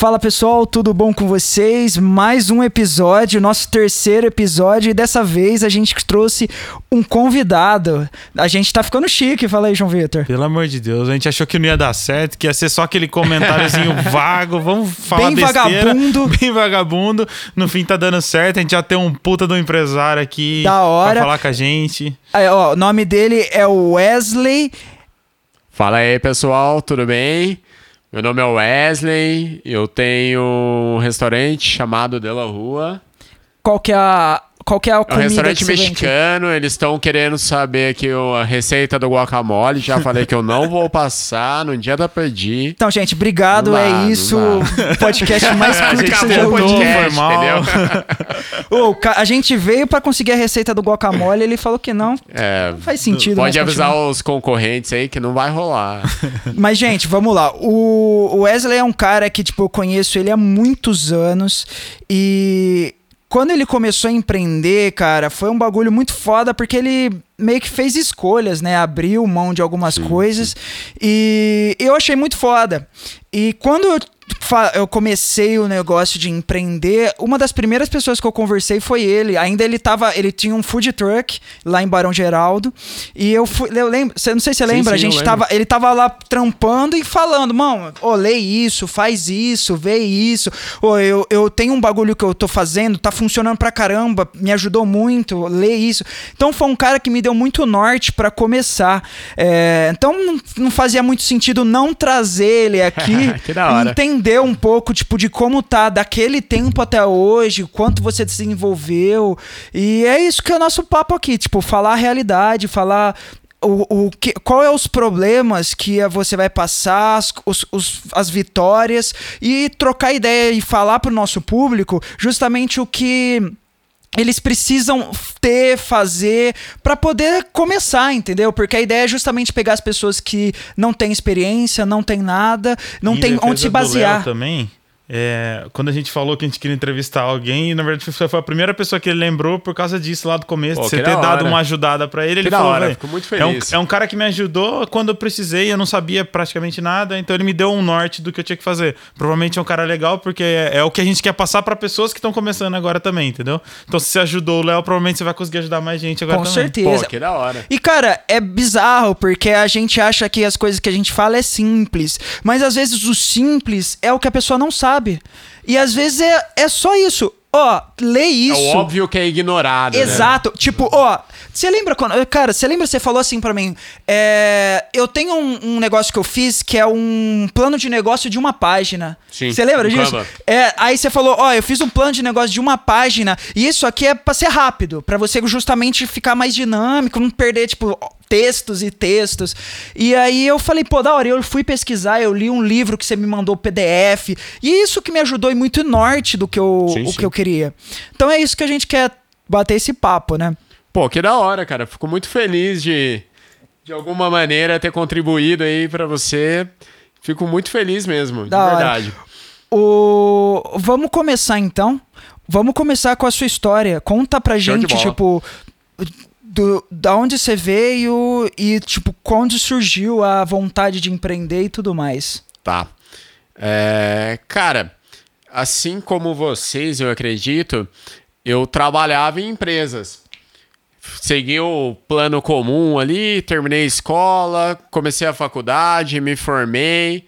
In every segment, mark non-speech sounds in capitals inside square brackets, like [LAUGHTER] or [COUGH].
Fala pessoal, tudo bom com vocês? Mais um episódio, nosso terceiro episódio, e dessa vez a gente trouxe um convidado. A gente tá ficando chique, fala aí, João Vitor. Pelo amor de Deus, a gente achou que não ia dar certo, que ia ser só aquele comentáriozinho [LAUGHS] vago, vamos falar Bem besteira. vagabundo. [LAUGHS] Bem vagabundo. No fim tá dando certo, a gente já tem um puta do empresário aqui Da hora. pra falar com a gente. Aí, ó, o nome dele é Wesley. Fala aí, pessoal, tudo bem? Meu nome é Wesley, eu tenho um restaurante chamado De La Rua. Qual que é a, qual que é a É um comida restaurante que você vende? mexicano, eles estão querendo saber aqui o- a receita do guacamole. Já falei que eu não vou passar, no dia da pedir. Então, gente, obrigado, Não dá, é não isso. O podcast [LAUGHS] mais curto que você já ouviu. [LAUGHS] ca- a gente veio pra conseguir a receita do guacamole, ele falou que não. É, faz sentido, Pode mas avisar continua. os concorrentes aí que não vai rolar. [LAUGHS] Mas, gente, vamos lá. O o Wesley é um cara que, tipo, eu conheço ele há muitos anos e quando ele começou a empreender, cara, foi um bagulho muito foda porque ele meio que fez escolhas, né? Abriu mão de algumas coisas e eu achei muito foda. E quando eu eu comecei o negócio de empreender, uma das primeiras pessoas que eu conversei foi ele. Ainda ele tava, ele tinha um food truck lá em Barão Geraldo. E eu fui, eu lembro, você não sei se você Sim, lembra, sim, a eu gente tava, ele tava lá trampando e falando, mano, ô, lê isso, faz isso, vê isso. Ô, eu, eu tenho um bagulho que eu tô fazendo, tá funcionando pra caramba, me ajudou muito, lê isso. Então foi um cara que me deu muito norte pra começar. É, então não, fazia muito sentido não trazer ele aqui [LAUGHS] Que da hora. Entender um pouco, tipo, de como tá daquele tempo até hoje, o quanto você desenvolveu. E é isso que é o nosso papo aqui, tipo, falar a realidade, falar. O, o que, qual é os problemas que você vai passar, as, os- os- as vitórias, e trocar ideia e falar pro nosso público justamente o que eles precisam ter, fazer pra poder começar, entendeu? Porque a ideia é justamente pegar as pessoas que não têm experiência, não têm nada, não Em tem onde se basear. também. É, quando a gente falou que a gente queria entrevistar alguém, e na verdade foi foi a primeira pessoa que ele lembrou por causa disso lá do começo, Pô, de você ter da dado uma ajudada pra ele. Que ele da falou, hora, "Véi, fico muito é um, feliz." é um cara que me ajudou quando eu precisei, eu não sabia praticamente nada, então ele me deu um norte do que eu tinha que fazer. Provavelmente é um cara legal, porque é, é o que a gente quer passar pra pessoas que estão começando agora também, entendeu? Então se você ajudou o Léo, provavelmente você vai conseguir ajudar mais gente agora Com também. certeza. Pô, que da hora. E, cara, é bizarro, porque a gente acha que as coisas que a gente fala é simples. Mas às vezes o simples é o que a pessoa não sabe. E às vezes é, é só isso. Ó, lê isso. É óbvio que é ignorado. né? Exato. Tipo, ó, você lembra quando. Cara, você lembra, você falou assim pra mim. é, eu tenho um, um negócio que eu fiz que é um plano de negócio de uma página. Sim, Você lembra disso? É, aí você falou, ó, eu fiz um plano de negócio de uma página e isso aqui é pra ser rápido, pra você justamente ficar mais dinâmico, não perder, tipo, textos e textos. E aí eu falei, pô, da hora, eu fui pesquisar, eu li um livro que você me mandou PDF, e isso que me ajudou e muito norte do que eu, Sim, o sim. que eu queria. Então é isso que a gente quer bater esse papo, né? Pô, que da hora, cara. Fico muito feliz de, de alguma maneira, ter contribuído aí pra você. Fico muito feliz mesmo, de Da hora. verdade. O... Vamos começar então. Vamos começar com a sua história. Conta pra Show de gente, tipo, do, da onde você veio e, tipo, quando surgiu a vontade de empreender e tudo mais. Tá. É, cara, assim como vocês, eu acredito, eu trabalhava em empresas. Segui o plano comum ali, terminei a escola, comecei a faculdade, me formei,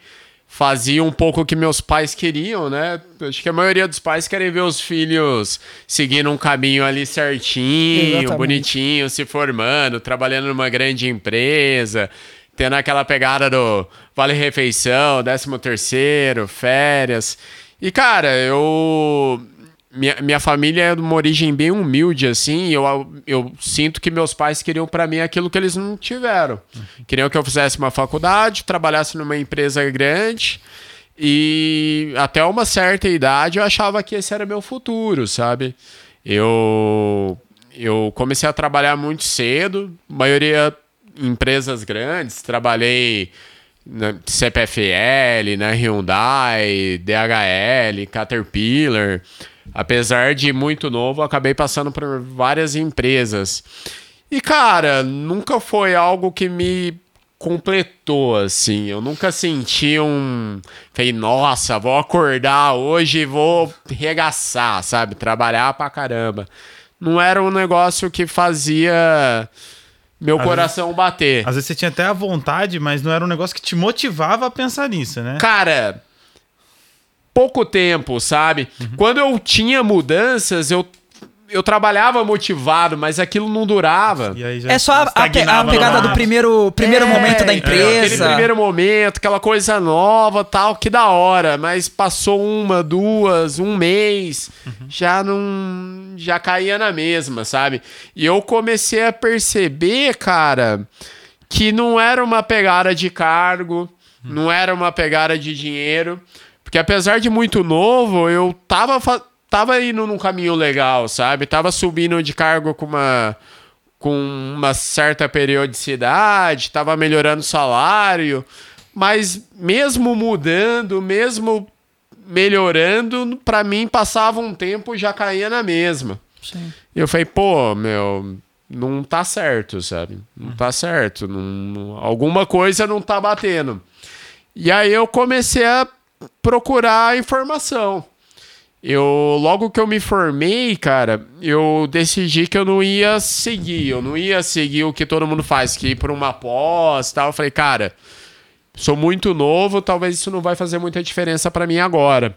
fazia um pouco o que meus pais queriam, né? Acho que a maioria dos pais querem ver os filhos seguindo um caminho ali certinho, Exatamente. bonitinho, se formando, trabalhando numa grande empresa, tendo aquela pegada do vale refeição, décimo terceiro, férias. E cara, eu minha, minha família é de uma origem bem humilde, assim. e Eu, eu sinto que meus pais queriam pra mim aquilo que eles não tiveram. Queriam que eu fizesse uma faculdade, trabalhasse numa empresa grande. E até uma certa idade eu achava que esse era meu futuro, sabe? Eu, eu comecei a trabalhar muito cedo, maioria em empresas grandes. Trabalhei na CPFL, na Hyundai, DHL, Caterpillar. Apesar de muito novo, acabei passando por várias empresas. E, cara, nunca foi algo que me completou, assim. Eu nunca senti um. Falei, nossa, vou acordar hoje e vou regaçar, sabe? Trabalhar pra caramba. Não era um negócio que fazia meu Às coração bater. Às vezes você tinha até a vontade, mas não era um negócio que te motivava a pensar nisso, né? Cara, pouco tempo, sabe? Uhum. Quando eu tinha mudanças, eu, eu trabalhava motivado, mas aquilo não durava. E aí já É só a, a pe- a estagnava pegada do primeiro, primeiro É, momento da é, Aquele empresa. primeiro momento, aquela coisa nova, tal, que da hora. Mas passou uma, duas, um mês, já não. Já caía na mesma, sabe? E eu comecei a perceber, cara, que não era uma pegada de cargo, não era uma pegada de dinheiro. Porque apesar de muito novo, eu tava, tava indo num caminho legal, sabe? Tava subindo de cargo com uma com uma certa periodicidade, estava melhorando o salário, mas mesmo mudando, mesmo melhorando, para mim passava um tempo e já caía na mesma. Sim. Eu falei, pô, meu, não tá certo, sabe? Não tá certo, não, não- alguma coisa não tá batendo. E aí eu comecei a procurar informação. Eu, logo que eu me formei, cara, eu decidi que eu não ia seguir, eu não ia seguir o que todo mundo faz, que ir por uma pós tal. Eu falei, cara, sou muito novo, talvez isso não vai fazer muita diferença pra mim agora.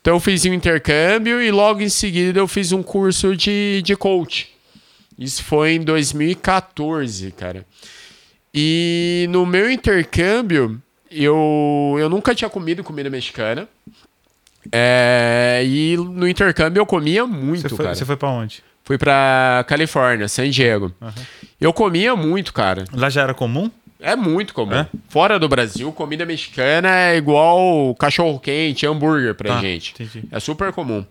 Então eu fiz um intercâmbio e logo em seguida eu fiz um curso de, de coach. Isso foi em 2014, cara. E no meu intercâmbio, eu, eu nunca tinha comido comida mexicana. É, e no intercâmbio eu comia muito, Você foi, cara. você foi pra onde? Fui pra Califórnia, San Diego. Eu comia muito, cara. Lá já era comum? É muito comum. É? Fora do Brasil, comida mexicana é igual cachorro quente, hambúrguer pra Tá, gente. entendi. É super comum.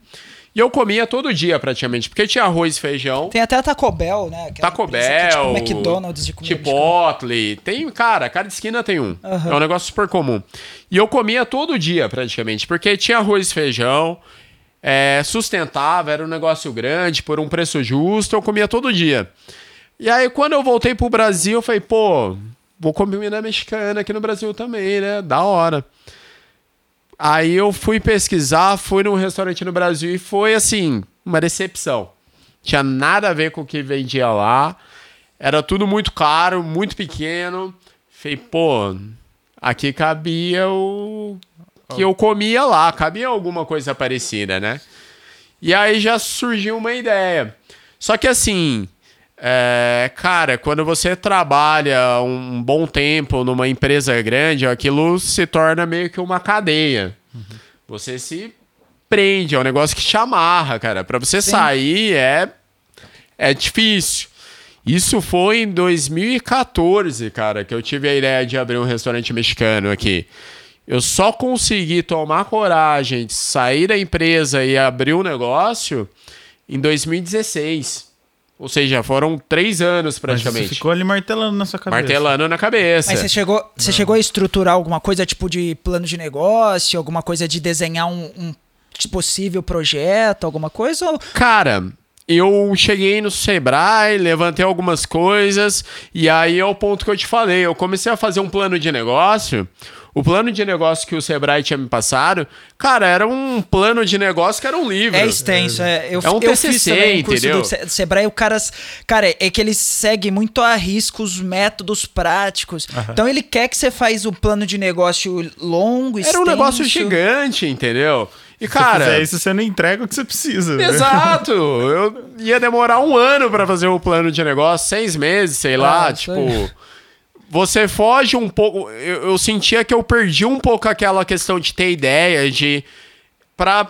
E eu comia todo dia praticamente, porque tinha arroz e feijão, Tem até a Taco Bell, né? Aquela Taco empresa que é Bell, tipo McDonald's de comida. Chipotle, tem, cara, cada esquina tem um. Aham. É um negócio super comum. E eu comia todo dia praticamente, porque tinha arroz e feijão, é, sustentável, era um negócio grande, por um preço justo, eu comia todo dia. E aí quando eu voltei pro Brasil, eu falei, pô, vou comer comida mexicana aqui no Brasil também, né? Da hora. Aí eu fui pesquisar, fui num restaurante no Brasil e foi assim, uma decepção. Tinha nada a ver com o que vendia lá. Era tudo muito caro, muito pequeno. Falei, pô, aqui cabia o que eu comia lá, cabia alguma coisa parecida, né? E aí já surgiu uma ideia. Só que assim, é, cara, quando você trabalha um bom tempo numa empresa grande, aquilo se torna meio que uma cadeia. Você se prende, é um negócio que te amarra, cara. Pra você sair é, é difícil. Isso foi em 2014, cara, que eu tive a ideia de abrir um restaurante mexicano aqui. Eu só consegui tomar coragem de sair da empresa e abrir um negócio em 2016. Ou seja, foram três anos Mas praticamente. você ficou ali martelando na sua cabeça. Martelando na cabeça. Mas você chegou, você chegou a estruturar alguma coisa tipo de plano de negócio, alguma coisa de desenhar um, um possível projeto, alguma coisa? Ou... Cara, eu cheguei no Sebrae, levantei algumas coisas, e aí é o ponto que eu te falei. Eu comecei a fazer um plano de negócio. O plano de negócio que o Sebrae tinha me passado, cara, era um plano de negócio que era um livro. É extenso, é. Eu, É um eu TCC, fiz também um curso entendeu? do Se- Sebrae, o cara, cara, é que ele segue muito a risco os métodos práticos. Então ele quer que você faz o plano de negócio longo, Era um extenso. negócio gigante, entendeu? E, Se cara. fizer isso, você não entrega o que você precisa. né? Exato! Eu ia demorar um ano pra fazer o plano de negócio, seis meses, sei lá, Ah, tipo. aí. Você foge um pouco. Eu, eu sentia que eu perdi um pouco aquela questão de ter ideia, de. pra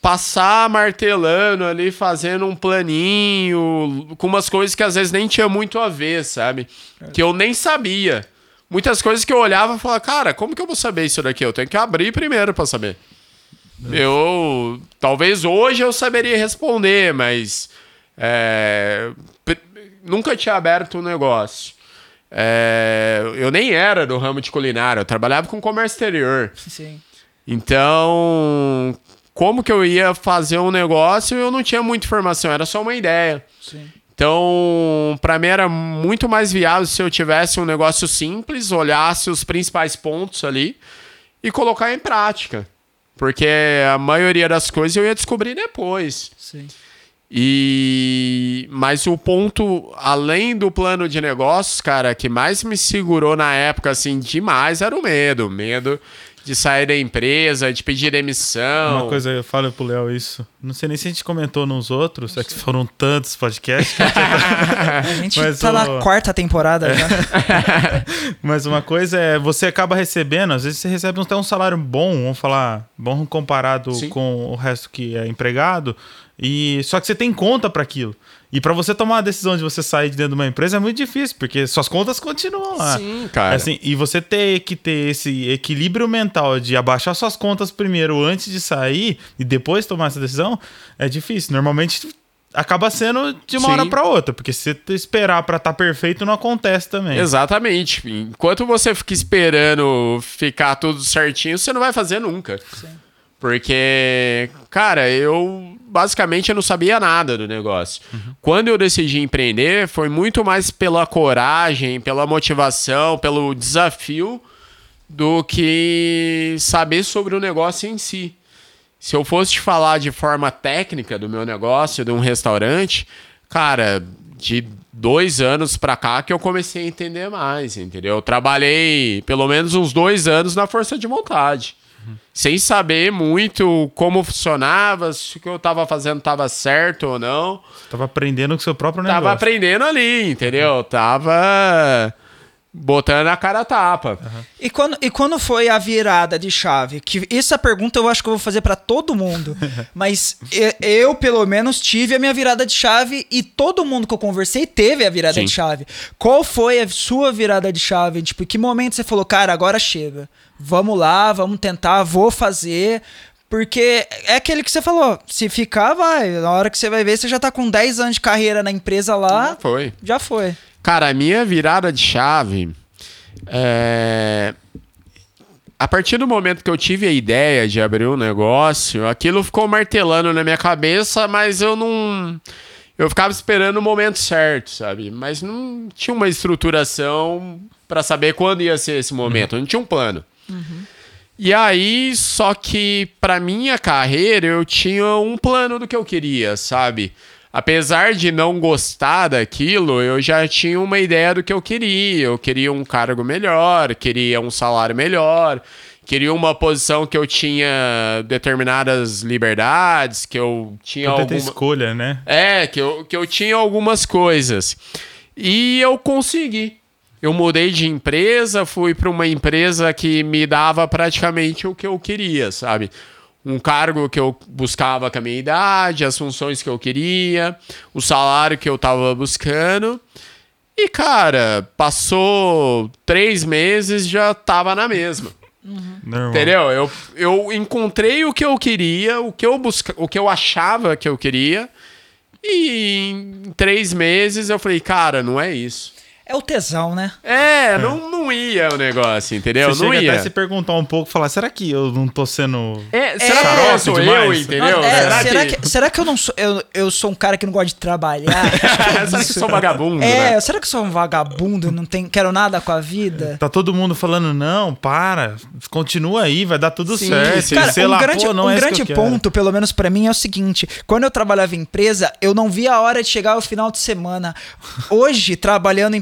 passar martelando ali, fazendo um planinho, com umas coisas que às vezes nem tinha muito a ver, sabe? Que eu nem sabia. Muitas coisas que eu olhava e falava, cara, como que eu vou saber isso daqui? Eu tenho que abrir primeiro pra saber. Eu. Talvez hoje eu saberia responder, mas. é, nunca tinha aberto um negócio. É, eu nem era do ramo de culinária, eu trabalhava com comércio exterior. Sim. Então, como que eu ia fazer um negócio? Eu não tinha muita informação, era só uma ideia. Sim. Então, para mim era muito mais viável se eu tivesse um negócio simples, olhasse os principais pontos ali e colocar em prática. Porque a maioria das coisas eu ia descobrir depois. Sim. E mas o ponto além do plano de negócios, cara, que mais me segurou na época assim demais era o medo, medo de sair da empresa, de pedir demissão. Uma coisa, eu falo pro Léo isso. Não sei nem se a gente comentou nos outros, é que foram tantos podcasts. que A gente [LAUGHS] Mas tá o- na quarta temporada já. [LAUGHS] Mas uma coisa é, você acaba recebendo, às vezes você recebe até um salário bom, vamos falar, bom comparado Sim. com o resto que é empregado, e só que você tem conta para aquilo. E para você tomar a decisão de você sair de dentro de uma empresa é muito difícil, porque suas contas continuam lá. Sim, cara. Assim, e você ter que ter esse equilíbrio mental de abaixar suas contas primeiro antes de sair e depois tomar essa decisão é difícil. Normalmente acaba sendo de uma Sim. hora para outra, porque se você esperar para estar perfeito não acontece também. Exatamente. Enquanto você fica esperando ficar tudo certinho, você não vai fazer nunca. Porque, cara, eu basicamente eu não sabia nada do negócio. Quando eu decidi empreender, foi muito mais pela coragem, pela motivação, pelo desafio do que saber sobre o negócio em si. Se eu fosse te falar de forma técnica do meu negócio, de um restaurante, cara, de dois anos pra cá que eu comecei a entender mais, entendeu? Eu trabalhei pelo menos uns dois anos na força de vontade. Sem saber muito como funcionava, se o que eu tava fazendo tava certo ou não. Tava aprendendo com o seu próprio negócio. Tava aprendendo ali, entendeu? Tava botando a cara a tapa. E quando, e quando foi a virada de chave? Que essa pergunta eu acho que eu vou fazer pra todo mundo. [LAUGHS] Mas eu, pelo menos, tive a minha virada de chave e todo mundo que eu conversei teve a virada Sim. de chave. Qual foi a sua virada de chave? Tipo, em que momento você falou, cara, agora chega. Vamos lá, vamos tentar, vou fazer. Porque é aquele que você falou, se ficar, vai. Na hora que você vai ver, você já tá com 10 anos de carreira na empresa lá, Foi. já foi. Cara, a minha virada de chave é. A partir do momento que eu tive a ideia de abrir um negócio, aquilo ficou martelando na minha cabeça, mas eu não. Eu ficava esperando o momento certo, sabe? Mas não tinha uma estruturação pra saber quando ia ser esse momento, não tinha um plano. E aí, só que pra minha carreira eu tinha um plano do que eu queria, sabe? Apesar de não gostar daquilo, eu já tinha uma ideia do que eu queria. Eu queria um cargo melhor, queria um salário melhor, queria uma posição que eu tinha determinadas liberdades, que eu tinha alguma... escolha, né? É, que eu, que eu tinha algumas coisas. E eu consegui. Eu mudei de empresa, fui para uma empresa que me dava praticamente o que eu queria, sabe? Um cargo que eu buscava com a minha idade, as funções que eu queria, o salário que eu tava buscando. E, cara, passou três meses já tava na mesma. Normal. Entendeu? Eu, eu encontrei o que eu queria, o que eu busca, o que eu achava que eu queria. E em três meses eu falei, cara, não é isso. É o tesão, né? É, Não, não ia o negócio, entendeu? Você não chega ia. até se perguntar um pouco, falar, será que eu não tô sendo... É, será que eu sou eu, demais? entendeu? É, será, será, que... que... será que eu não sou. Eu, eu sou um cara que não gosta de trabalhar? [LAUGHS] será que eu sou vagabundo, é, né? será que eu sou um vagabundo? Não tem, quero nada com a vida? Tá todo mundo falando, não, para, continua aí, vai dar tudo Sim, certo. Cara, sei um lá, grande, pô, não um é grande que eu quero. ponto, pelo menos pra mim, é o seguinte: quando eu trabalhava em empresa, eu não via a hora de chegar ao final de semana. Hoje, trabalhando,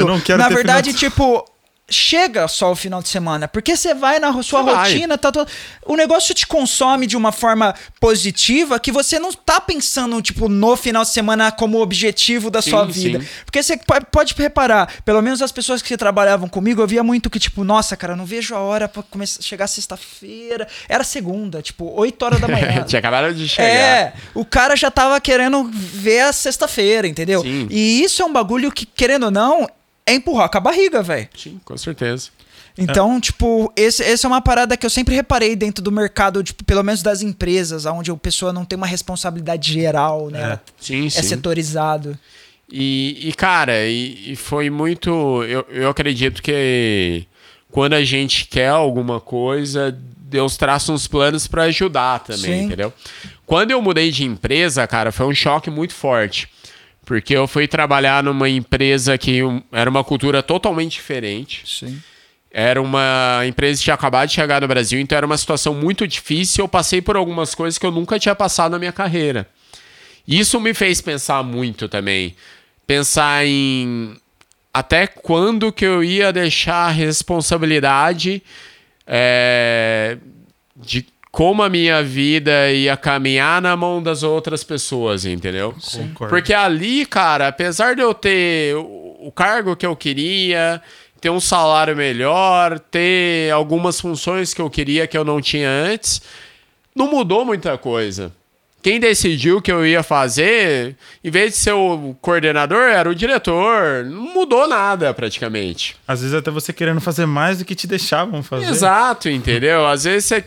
Eu não quero na verdade, final tipo. Chega só o final de semana, porque você vai na sua Você rotina, tá todo... o negócio te consome de uma forma positiva que você não tá pensando, tipo, no final de semana como objetivo da Sim, sua vida. sim. Porque você po- pode reparar, pelo menos as pessoas que trabalhavam comigo, eu via muito que, tipo, nossa, cara, não vejo a hora pra começar, chegar sexta-feira. Era segunda, tipo, 8 horas da [LAUGHS] manhã. Tinha acabado de chegar. É, o cara já tava querendo ver a sexta-feira, entendeu? Sim. E isso é um bagulho que, querendo ou não, é empurrar com a barriga, velho. Sim, com certeza. Então, tipo, esse, essa é uma parada que eu sempre reparei dentro do mercado, tipo, pelo menos das empresas, onde a pessoa não tem uma responsabilidade geral, né? É. Sim, É, sim. setorizado. E, e, cara, e, e foi muito. Eu, eu acredito que quando a gente quer alguma coisa, Deus traça uns planos pra ajudar também, Sim. entendeu? Quando eu mudei de empresa, cara, foi um choque muito forte. Porque eu fui trabalhar numa empresa que um, era uma cultura totalmente diferente. Sim. Era uma empresa que tinha acabado de chegar no Brasil, então era uma situação muito difícil. Eu passei por algumas coisas que eu nunca tinha passado na minha carreira. Isso me fez pensar muito também. Pensar em até quando que eu ia deixar a responsabilidade é, de como a minha vida ia caminhar na mão das outras pessoas, entendeu? Concordo. Porque ali, cara, apesar de eu ter o o cargo que eu queria, ter um salário melhor, ter algumas funções que eu queria que eu não tinha antes, não mudou muita coisa. Quem decidiu que eu ia fazer, em vez de ser o coordenador, era o diretor. Não mudou nada, praticamente. Às vezes até você querendo fazer mais do que te deixavam fazer. Exato, entendeu? Às vezes você.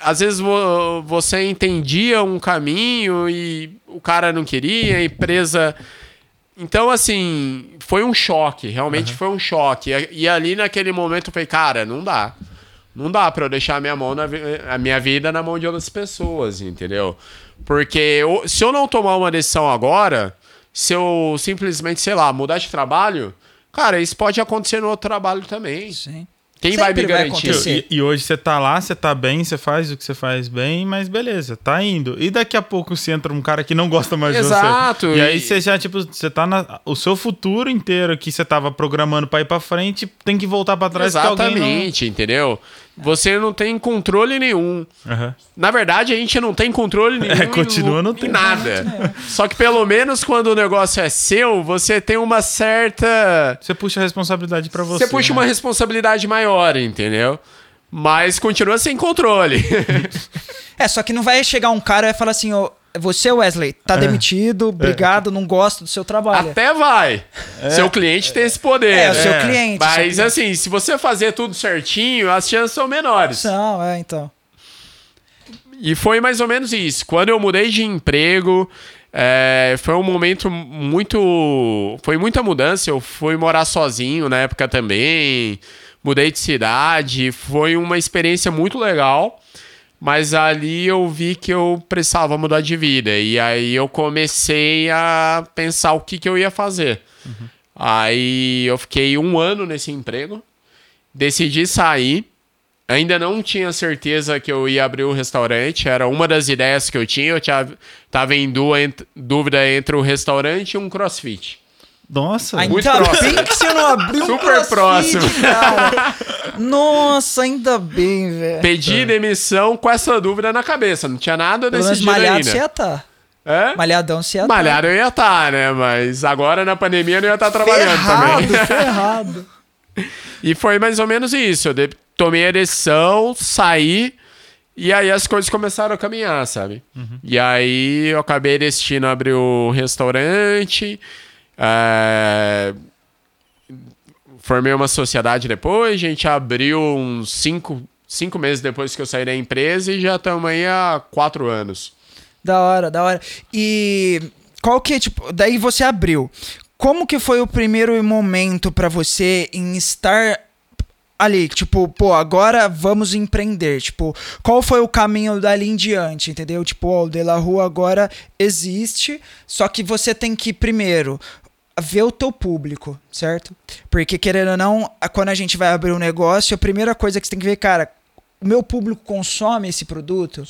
Às vezes vo- você entendia um caminho e o cara não queria, a empresa. Então, assim, foi um choque, realmente foi um choque. E, e ali naquele momento eu falei, cara, não dá. Não dá pra eu deixar a minha, mão na, a minha vida na mão de outras pessoas, entendeu? Porque eu- se eu não tomar uma decisão agora, se eu simplesmente, sei lá, mudar de trabalho, cara, isso pode acontecer no outro trabalho também. Sim. Quem vai me Sempre vai garantir? acontecer. E, e hoje você tá lá, você tá bem, você faz o que você faz bem, mas beleza, tá indo. E daqui a pouco você entra um cara que não gosta mais Exato, de você. E, aí e- você já, tipo, você tá na. O seu futuro inteiro que você tava programando pra ir pra frente tem que voltar pra trás Exatamente, entendeu? Você não tem controle nenhum. Aham. Na verdade, a gente não tem controle nenhum É, em- continua não em tendo. nada. Só que pelo menos quando o negócio é seu, você tem uma certa. Você puxa a responsabilidade pra você. Você puxa né? uma responsabilidade maior, entendeu? Mas continua sem controle. É, só que não vai chegar um cara e falar assim, ó, você, Wesley, tá demitido, obrigado, não gosto do seu trabalho. Até vai. Seu cliente tem esse poder. É, o seu É. cliente. Mas seu cliente. assim, se você fazer tudo certinho, as chances são menores. Não, é, então. E foi mais ou menos isso. Quando eu mudei de emprego, é, foi um momento muito. Foi muita mudança. Eu fui morar sozinho na época também. Mudei de cidade. Foi uma experiência muito legal. Mas ali eu vi que eu precisava mudar de vida. E aí eu comecei a pensar o que, que eu ia fazer. Aí eu fiquei um ano nesse emprego. Decidi sair. Ainda não tinha certeza que eu ia abrir o restaurante. Era uma das ideias que eu tinha. Eu tinha, tava em dúvida entre o restaurante e um crossfit. Nossa, Ainda Muito próximo. bem que você não abriu um Super crossfit, próximo. cara. Nossa, ainda bem, velho. Pedi demissão com essa dúvida na cabeça. Não tinha nada decidido malhado ainda. você ia tá. Hã? Malhadão você ia tá. Malhado eu ia estar, né? Mas agora na pandemia eu não ia estar trabalhando ferrado, também. ferrado. [LAUGHS] E foi mais ou menos isso. Eu tomei a decisão, saí, e aí as coisas começaram a caminhar, sabe? E aí eu acabei decidindo abrir o restaurante. É, Formei uma sociedade depois, a gente abriu uns cinco, cinco meses depois que eu saí da empresa e já estamos aí há quatro anos. Da hora, da hora. E qual que, tipo, daí você abriu. Como que foi o primeiro momento pra você em estar ali, tipo, pô, agora vamos empreender, tipo, qual foi o caminho dali em diante, entendeu? Tipo, ó, o De La Rua agora existe, só que você tem que primeiro ver o teu público, certo? Porque querendo ou não, quando a gente vai abrir um negócio, a primeira coisa que você tem que ver, cara, o meu público consome esse produto?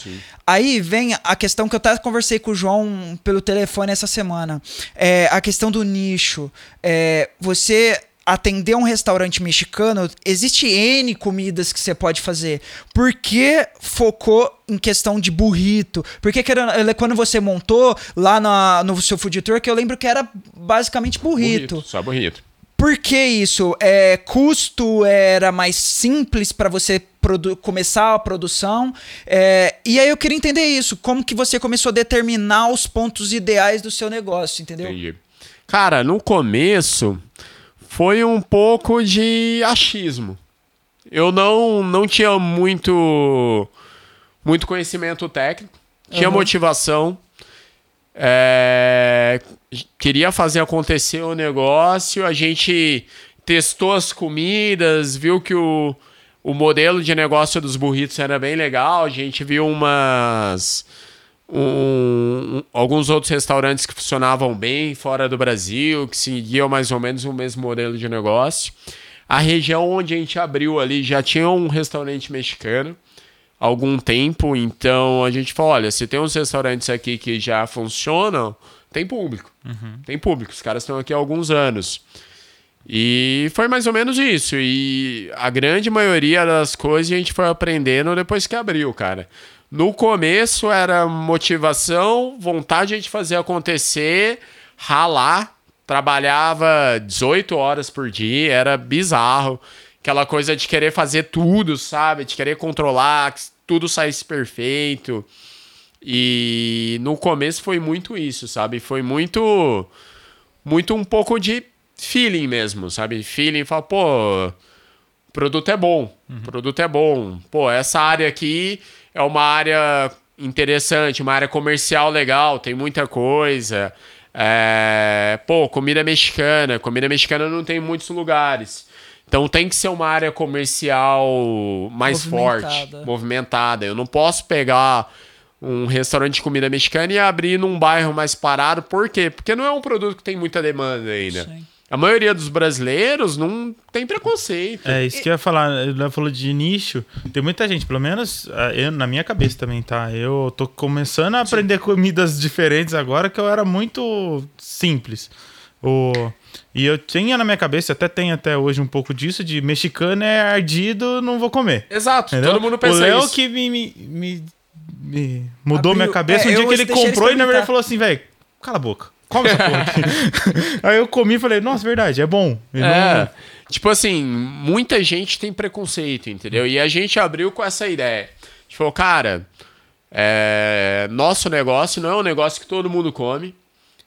Aí vem a questão que eu até conversei com o João pelo telefone essa semana. É, a questão do nicho. É, você atender um restaurante mexicano, existe N comidas que você pode fazer. Por que focou em questão de burrito? Porque querendo- ele- quando você montou lá na- no seu food tour, que eu lembro que era basicamente burrito. Só burrito. Por que isso? É, custo era mais simples para você começar a produção. É, e aí eu queria entender isso. Como que você começou a determinar os pontos ideais do seu negócio, entendeu? Entendi. Cara, no começo foi um pouco de achismo. Eu não, não tinha muito, muito conhecimento técnico, tinha Aham. motivação, é, queria fazer acontecer o negócio. A gente testou as comidas, viu que o, o modelo de negócio dos burritos era bem legal. A gente viu umas um- alguns outros restaurantes que funcionavam bem fora do Brasil, que seguiam mais ou menos o mesmo modelo de negócio. A região onde a gente abriu ali já tinha um restaurante mexicano há algum tempo, então a gente falou: olha, se tem uns restaurantes aqui que já funcionam, tem público. Tem público, os caras estão aqui há alguns anos. E foi mais ou menos isso. E a grande maioria das coisas a gente foi aprendendo depois que abriu, cara. No começo era motivação, vontade de fazer acontecer, ralar. Trabalhava 18 horas por dia, era bizarro. Aquela coisa de querer fazer tudo, sabe? De querer controlar, que tudo saísse perfeito. E no começo foi muito isso, sabe? Foi muito muito um pouco de feeling mesmo, sabe? Feeling, fala, pô, o produto é bom, o produto é bom. Pô, essa área aqui é uma área interessante, uma área comercial legal, tem muita coisa. É, pô, comida mexicana, comida mexicana não tem em muitos lugares. Então tem que ser uma área comercial mais Movimentada. forte, movimentada. Eu não posso pegar um restaurante de comida mexicana e abrir num bairro mais parado. Por quê? Porque não é um produto que tem muita demanda ainda. Sim. A maioria dos brasileiros não tem preconceito. É isso que eu ia falar. Ele falou de nicho. Tem muita gente, pelo menos ah, eu, na minha cabeça também, tá? Eu tô começando a aprender comidas diferentes agora que eu era muito simples. O, e eu tinha na minha cabeça, até tenho até hoje um pouco disso, de mexicano é ardido, não vou comer. Exato, Entendeu? todo mundo o pensa Léo isso. que me, me, me- me mudou Abriu- minha cabeça é, um dia que ele comprou e na verdade falou assim, velho, cala a boca. Come essa [LAUGHS] porra aqui. Aí eu comi e falei, nossa, verdade, é bom. E É. não- Tipo assim, muita gente tem preconceito, entendeu? E a gente abriu com essa ideia. Falou, cara, é, nosso negócio não é um negócio que todo mundo come.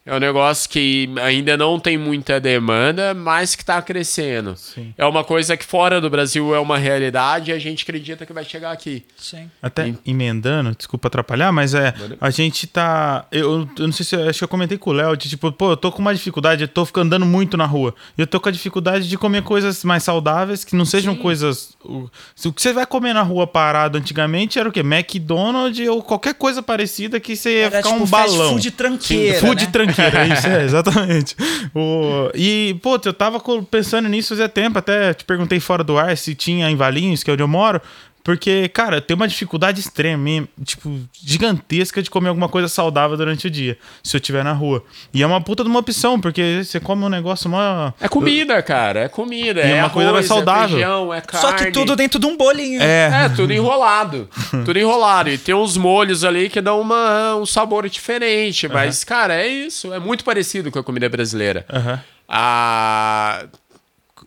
É um negócio que ainda não tem muita demanda, mas que está crescendo. Sim. É uma coisa que fora do Brasil é uma realidade e a gente acredita que vai chegar aqui. Sim. Até emendando, desculpa atrapalhar, mas é. A gente tá. Eu, eu não sei se. eu- Acho que eu comentei com o Léo, de tipo, pô, eu tô com uma dificuldade, eu tô ficando andando muito na rua. E eu tô com a dificuldade de comer coisas mais saudáveis, que não sejam coisas. O, se o que você vai comer na rua parado antigamente era o quê? McDonald's ou qualquer coisa parecida que você ia Era ficar tipo um balão. food tranqueira, Food né? tranqueira, isso, é, exatamente. O, e, pô, eu tava pensando nisso fazia tempo, até te perguntei fora do ar se tinha em Valinhos, que é onde eu moro, porque, cara, tem uma dificuldade extrema, tipo, gigantesca de comer alguma coisa saudável durante o dia, se eu estiver na rua. E é uma puta de uma opção, porque você come um negócio mó... É comida, cara. É comida. E é é uma coisa mais arroz, saudável. É feijão, é carne. Só que tudo dentro de um bolinho. É, É, tudo [LAUGHS] enrolado. tudo enrolado. E tem uns molhos ali que dão uma, um sabor diferente. Mas, cara, é isso. É muito parecido com a comida brasileira. Aham. Ah,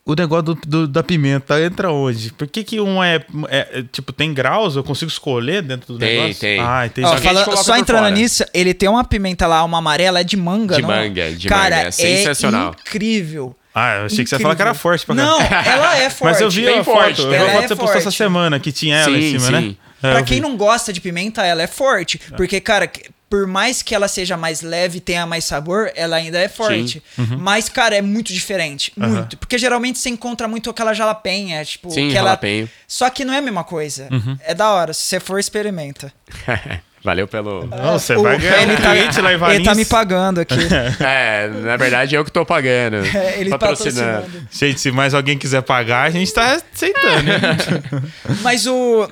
O negócio do, do- da pimenta entra onde? Por que que um é, é- é, Tipo, tem graus? Eu consigo escolher dentro do Tem, negócio? tem. Ah, entendi. Ó, que fala- só entrando fora. nisso, ele tem uma pimenta lá, uma amarela, é de manga, De não? manga, de Cara, manga, é sensacional. incrível. Ah, eu achei que você ia falar que era forte pra Não, ela é [LAUGHS] forte. Mas eu vi Bem a forte, foto. Eu vi a Ela foto que é você postou essa semana, que tinha ela em Sim, cima, sim. né? É, Pra quem vi. não gosta de pimenta, ela é forte. Porque, cara, que- por mais que ela seja mais leve, tenha mais sabor, ela ainda é forte. Uhum. Mas, cara, é muito diferente. Muito. Porque geralmente você encontra muito aquela jalapenha, tipo. Sim, ela... jalapeño. Só que não é a mesma coisa. Uhum. É da hora. Se você for, experimenta. [LAUGHS] valeu pelo. Não, você O- vai ganhar ele um tá, cliente lá em ele tá me pagando aqui. [LAUGHS] É, na verdade eu que tô pagando. [LAUGHS] É, ele patrocinando. patrocinando. Gente, se mais alguém quiser pagar, a gente tá aceitando. hein? Mas o.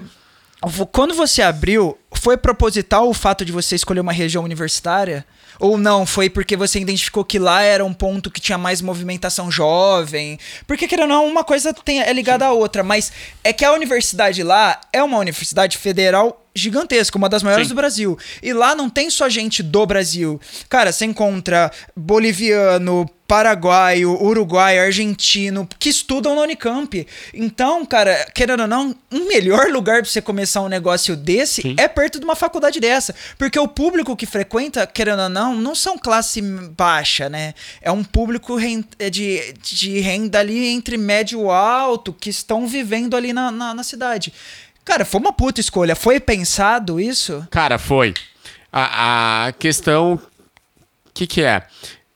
Quando você abriu, foi proposital o fato de você escolher uma região universitária? Ou não? Foi porque você identificou que lá era um ponto que tinha mais movimentação jovem? Porque, querendo ou não, uma coisa tem, é ligada à outra. Mas é que a universidade lá é uma universidade federal gigantesca, uma das maiores Sim. do Brasil. E lá não tem só gente do Brasil. Cara, você encontra boliviano, paraguaio, uruguaio, argentino, que estudam na Unicamp. Então, cara, querendo ou não, um melhor lugar pra você começar um negócio desse Sim. é perto de uma faculdade dessa. Porque o público que frequenta, querendo ou não, não são classe baixa, né? É um público é de, de renda ali entre médio e alto, que estão vivendo ali na, na, na cidade. Cara, foi uma puta escolha. Foi pensado isso? Cara, foi. A, a questão. O que, que é?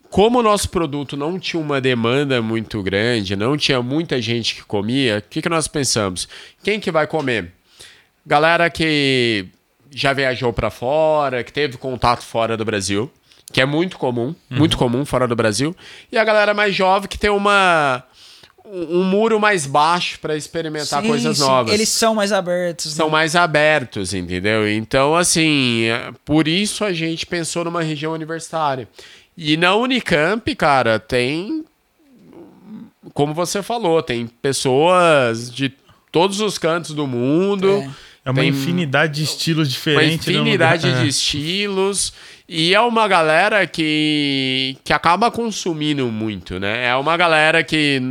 Como o nosso produto não tinha uma demanda muito grande, não tinha muita gente que comia, o que, que nós pensamos? Quem que vai comer? Galera que já viajou para fora, que teve contato fora do Brasil, que é muito comum, muito comum fora do Brasil, e a galera mais jovem que tem uma um um muro mais baixo para experimentar Sim, coisas sim, novas. Eles são mais abertos. são né? mais abertos, entendeu? Então, assim, é, por isso a gente pensou numa região universitária. E na Unicamp, cara, tem. Como você falou, tem pessoas de todos os cantos do mundo. É uma Tem infinidade de estilos Uma diferentes. no infinidade lugar. de É. estilos. E é uma galera que, que acaba consumindo muito, né? É uma galera que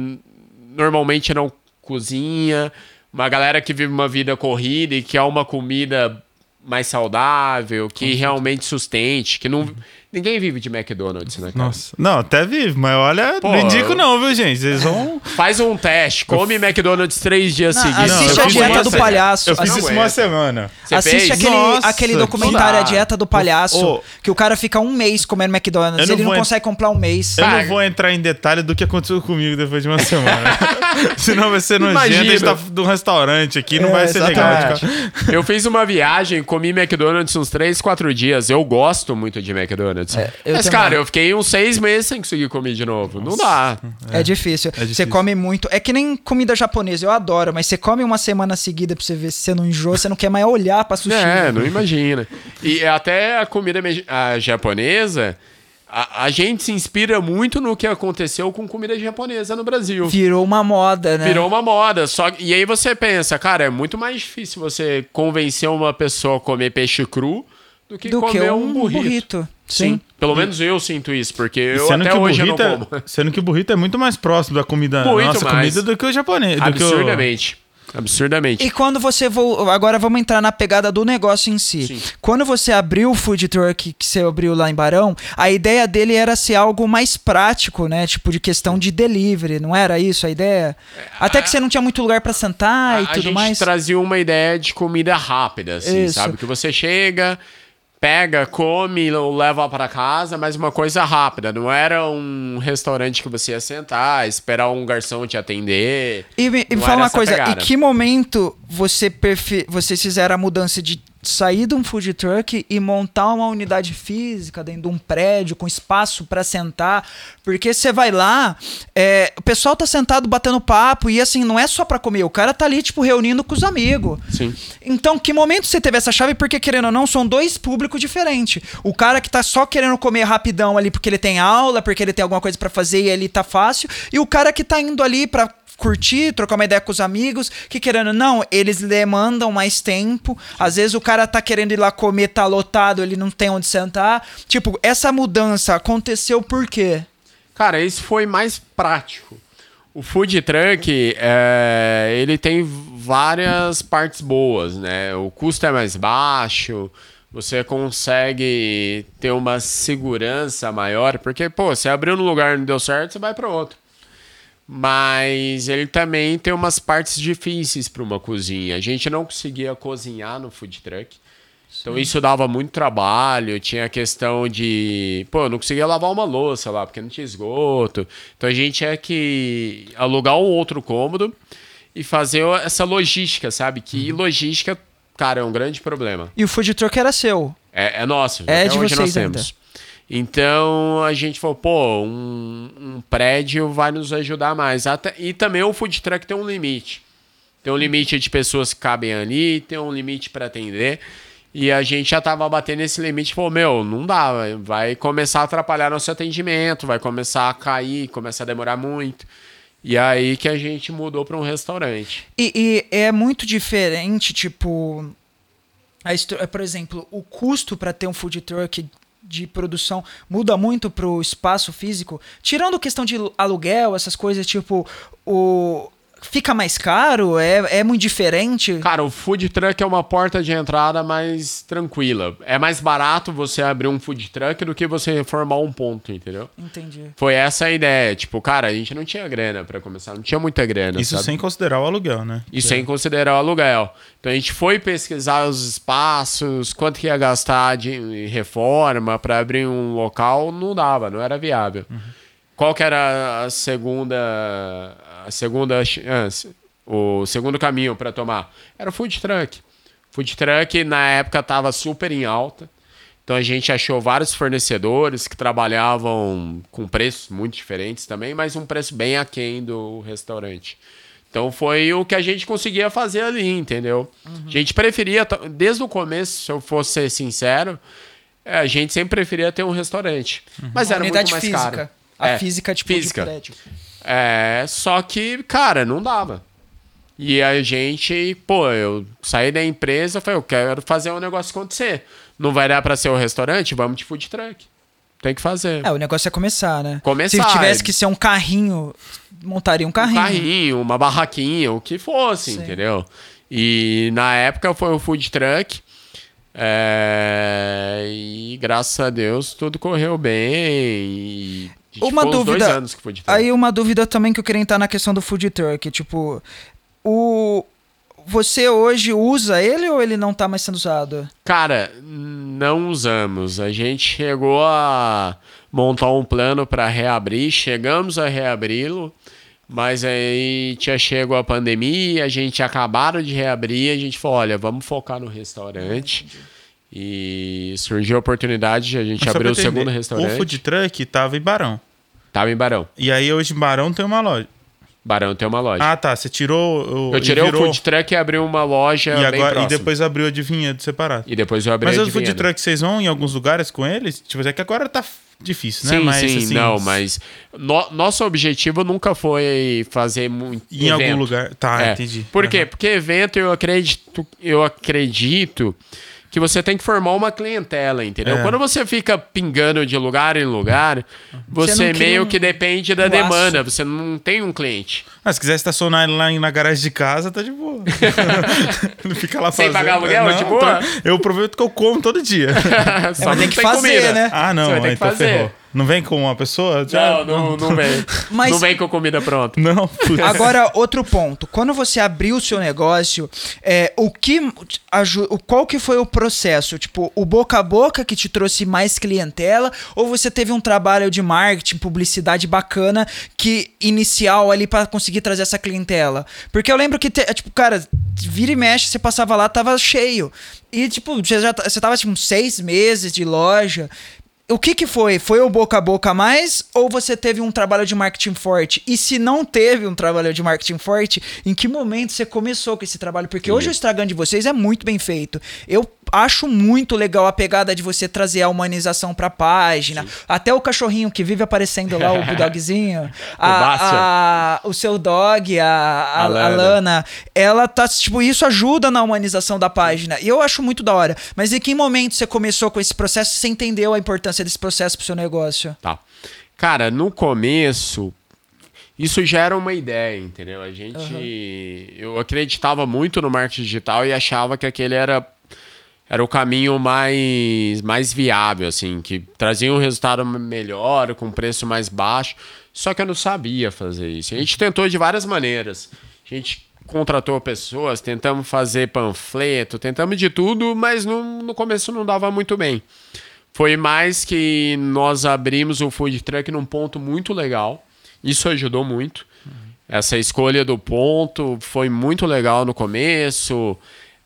normalmente não cozinha, uma galera que vive uma vida corrida e que é uma comida mais saudável, que realmente sustente, que não. Ninguém vive de McDonald's, né, cara? Nossa. Não, até vive, mas olha, Pô, não indico não, viu, gente? Vocês vão... Faz um teste, come McDonald's três dias Não, seguidos. assiste Não, a dieta do palhaço. Eu fiz isso uma semana. Você Assiste fez? aquele, Nossa, aquele que documentário. A Dieta do Palhaço, Ô. que o cara fica um mês comendo McDonald's. Não Ele não en- consegue comprar um mês. Eu não vou entrar em detalhe do que aconteceu comigo depois de uma semana. [LAUGHS] Senão vai ser nojento. Imagina. A gente tá num restaurante aqui, não É, vai ser legal. exatamente. Tipo, Eu fiz uma viagem, comi McDonald's uns 3, 4 dias. Eu gosto muito de McDonald's. Eu Mas, também. cara, eu fiquei uns 6 meses sem conseguir comer de novo. Não dá. É, difícil. Você difícil. come muito. É que nem comida japonesa, eu adoro, mas você come uma semana seguida pra você ver se você não enjoa, você não quer mais olhar pra sushi. É, não imagina. E até a comida a japonesa, a, a gente se inspira muito no que aconteceu com comida japonesa no Brasil. Virou uma moda, né? Virou uma moda. Só, e aí você pensa, cara, é muito mais difícil você convencer uma pessoa a comer peixe cru do que do comer que um burrito. Sim. Pelo menos eu sinto isso, porque eu sendo, até hoje eu não burrito como. é, [LAUGHS] sendo que o burrito é muito mais próximo da comida, Muito nossa mais. comida do que o japonês. do que o- Absurdamente. Absurdamente. E quando você vo... agora vamos entrar na pegada do negócio em si. Sim. Quando você abriu o food truck que você abriu lá em Barão, a ideia dele era ser algo mais prático, né? Tipo de questão de delivery, não era isso a ideia? Até que você não tinha muito lugar pra sentar e a tudo gente mais. trazia uma ideia de comida rápida, assim, Isso. sabe? Que você chega, pega, come ou leva para casa, mas uma coisa rápida. Não era um restaurante que você ia sentar, esperar um garçom te atender. E me, me fala uma coisa, pegada. em que momento você perfe... vocês fizeram a mudança de sair de um food truck e montar uma unidade física dentro de um prédio com espaço pra sentar? Porque você vai lá, é, o pessoal tá sentado batendo papo e assim, não é só pra comer, o cara tá ali, tipo, reunindo com os amigos. Sim. Então, que momento você teve essa chave? Porque, querendo ou não, são dois públicos diferentes. O cara que tá só querendo comer rapidão ali porque ele tem aula, porque ele tem alguma coisa pra fazer e ele tá fácil. E o cara que tá indo ali pra curtir, trocar uma ideia com os amigos, que querendo não, eles demandam mais tempo. Às vezes o cara tá querendo ir lá comer, tá lotado, ele não tem onde sentar. Tipo, essa mudança aconteceu por quê? Cara, isso foi mais prático. O food truck, é, ele tem várias partes boas, né? O custo é mais baixo, você consegue ter uma segurança maior, porque, pô, você abriu num lugar e não deu certo, você vai para outro. Mas ele também tem umas partes difíceis para uma cozinha. A gente não conseguia cozinhar no food truck. Então isso dava muito trabalho, tinha a questão de, pô, eu não conseguia lavar uma louça lá, porque não tinha esgoto. Então a gente tinha que alugar um outro cômodo e fazer essa logística, sabe? Que logística, cara, é um grande problema. E o food truck era seu. É, é nosso, É de hoje nós vocês ainda. Então a gente falou, pô, um, um prédio vai nos ajudar mais. Até, e também o food truck tem um limite. Tem um limite de pessoas que cabem ali, tem um limite para atender. E a gente já tava batendo esse limite, falou, meu, não dá, vai- começar a atrapalhar nosso atendimento, vai começar a cair, começar a demorar muito. E aí que a gente mudou para um restaurante. E, e é muito diferente, tipo. A por exemplo, o custo para ter um food truck de produção muda muito pro espaço físico. Tirando questão de aluguel, essas coisas, tipo, o. Fica mais caro? É, é muito diferente? Cara, o food truck é uma porta de entrada mais tranquila. É mais barato você abrir um food truck do que você formar um ponto, entendeu? Entendi. Foi essa a ideia. Tipo, cara, a gente não tinha grana pra começar, não tinha muita grana, Isso sabe? sem considerar o aluguel, né? E sem considerar o aluguel. Então a gente foi pesquisar os espaços, quanto que ia gastar de reforma pra abrir um local, não dava, não era viável. Qual que era a segunda a segunda chance, o segundo caminho pra tomar? Era o food truck. Food truck na época estava super em alta. Então a gente achou vários fornecedores que trabalhavam com preços muito diferentes também, mas um preço bem aquém do restaurante. Então foi o que a gente conseguia fazer ali, entendeu? Uhum. A gente preferia, desde o começo, se eu fosse ser sincero, é, a gente sempre preferia ter um restaurante. Uhum. Mas era muito mais física. caro. A é, física, tipo, física. de prédio. É, só que, cara, não dava. E a gente, pô, eu saí da empresa, falei, eu quero fazer um negócio acontecer. Não vai dar para ser o um restaurante? Vamos de food truck. Tem que fazer. É, o negócio é começar, né? Começar. Se tivesse que ser um carrinho, montaria um carrinho. Um carrinho, uma barraquinha, o que fosse, Sim. entendeu? E na época foi o food truck. É... E graças a Deus tudo correu bem. E uma dúvida. Aí uma dúvida também que eu queria entrar na questão do food truck, tipo, o você hoje usa ele ou ele não está mais sendo usado? Cara, não usamos. A gente chegou a montar um plano para reabrir, chegamos a reabri-lo, mas aí tinha chego a pandemia, a gente acabaram de reabrir, a gente falou, olha, vamos focar no restaurante. E surgiu a oportunidade, a gente mas abriu o segundo restaurante. O food truck estava em Barão. Tava em Barão. E aí hoje em Barão tem uma loja. Barão tem uma loja. Ah, tá. Você tirou o. Eu tirei virou... o food truck e abri uma loja. E, agora, e depois abriu a de vinhedo separado. E depois eu abri Mas a Mas o food truck vocês vão em alguns lugares com eles? Tipo, é que agora tá difícil, né? Sim, mas, sim, assim, não, mas no, nosso objetivo nunca foi fazer muito. Em evento. algum lugar. Tá, é. entendi. Por uhum. quê? Porque evento eu acredito, eu acredito que você tem que formar uma clientela, entendeu? É. Quando você fica pingando de lugar em lugar, você, você meio um... que depende da um demanda, você não tem um cliente. Ah, se quiser estacionar lá na garagem de casa, tá de boa. [LAUGHS] não fica lá Sem pagar aluguel, não, de boa? Eu aproveito que eu como todo dia. [LAUGHS] Só é, tem que fazer, comida. né? Ah, não, então fazer. ferrou. Não vem com uma pessoa? Já... Não, não, não vem. [LAUGHS] Mas... Não vem com comida pronta. Não. Agora, outro ponto. Quando você abriu o seu negócio, é, o que, qual que foi o processo? Tipo, o boca a boca que te trouxe mais clientela? Ou você teve um trabalho de marketing, publicidade bacana, que inicial ali para conseguir trazer essa clientela? Porque eu lembro que, te, tipo, cara, vira e mexe, você passava lá, tava cheio. E, tipo, você já você tava, tipo, seis meses de loja o que que foi? Foi o boca a boca mais ou você teve um trabalho de marketing forte? E se não teve um trabalho de marketing forte, em que momento você começou com esse trabalho? Porque Sim. hoje o Instagram de vocês é muito bem feito. Eu acho muito legal a pegada de você trazer a humanização pra página. Sim. Até o cachorrinho que vive aparecendo lá, o bulldogzinho. [LAUGHS] a, a, o seu dog, a, a, a, Lana. a, Lana. Ela tá, tipo, isso ajuda na humanização da página. E eu acho muito da hora. Mas em que momento você começou com esse processo? Você entendeu a importância desse processo pro seu negócio? Tá. Cara, no começo, isso já era uma ideia, entendeu? A gente. Uhum. Eu acreditava muito no marketing digital e achava que aquele era era o caminho mais, mais viável, assim, que trazia um resultado melhor, com preço mais baixo. Só que eu não sabia fazer isso. A gente tentou de várias maneiras. A gente contratou pessoas, tentamos fazer panfleto, tentamos de tudo, mas no, no começo não dava muito bem. Foi mais que nós abrimos o food truck num ponto muito legal. Isso ajudou muito. Essa escolha do ponto foi muito legal no começo.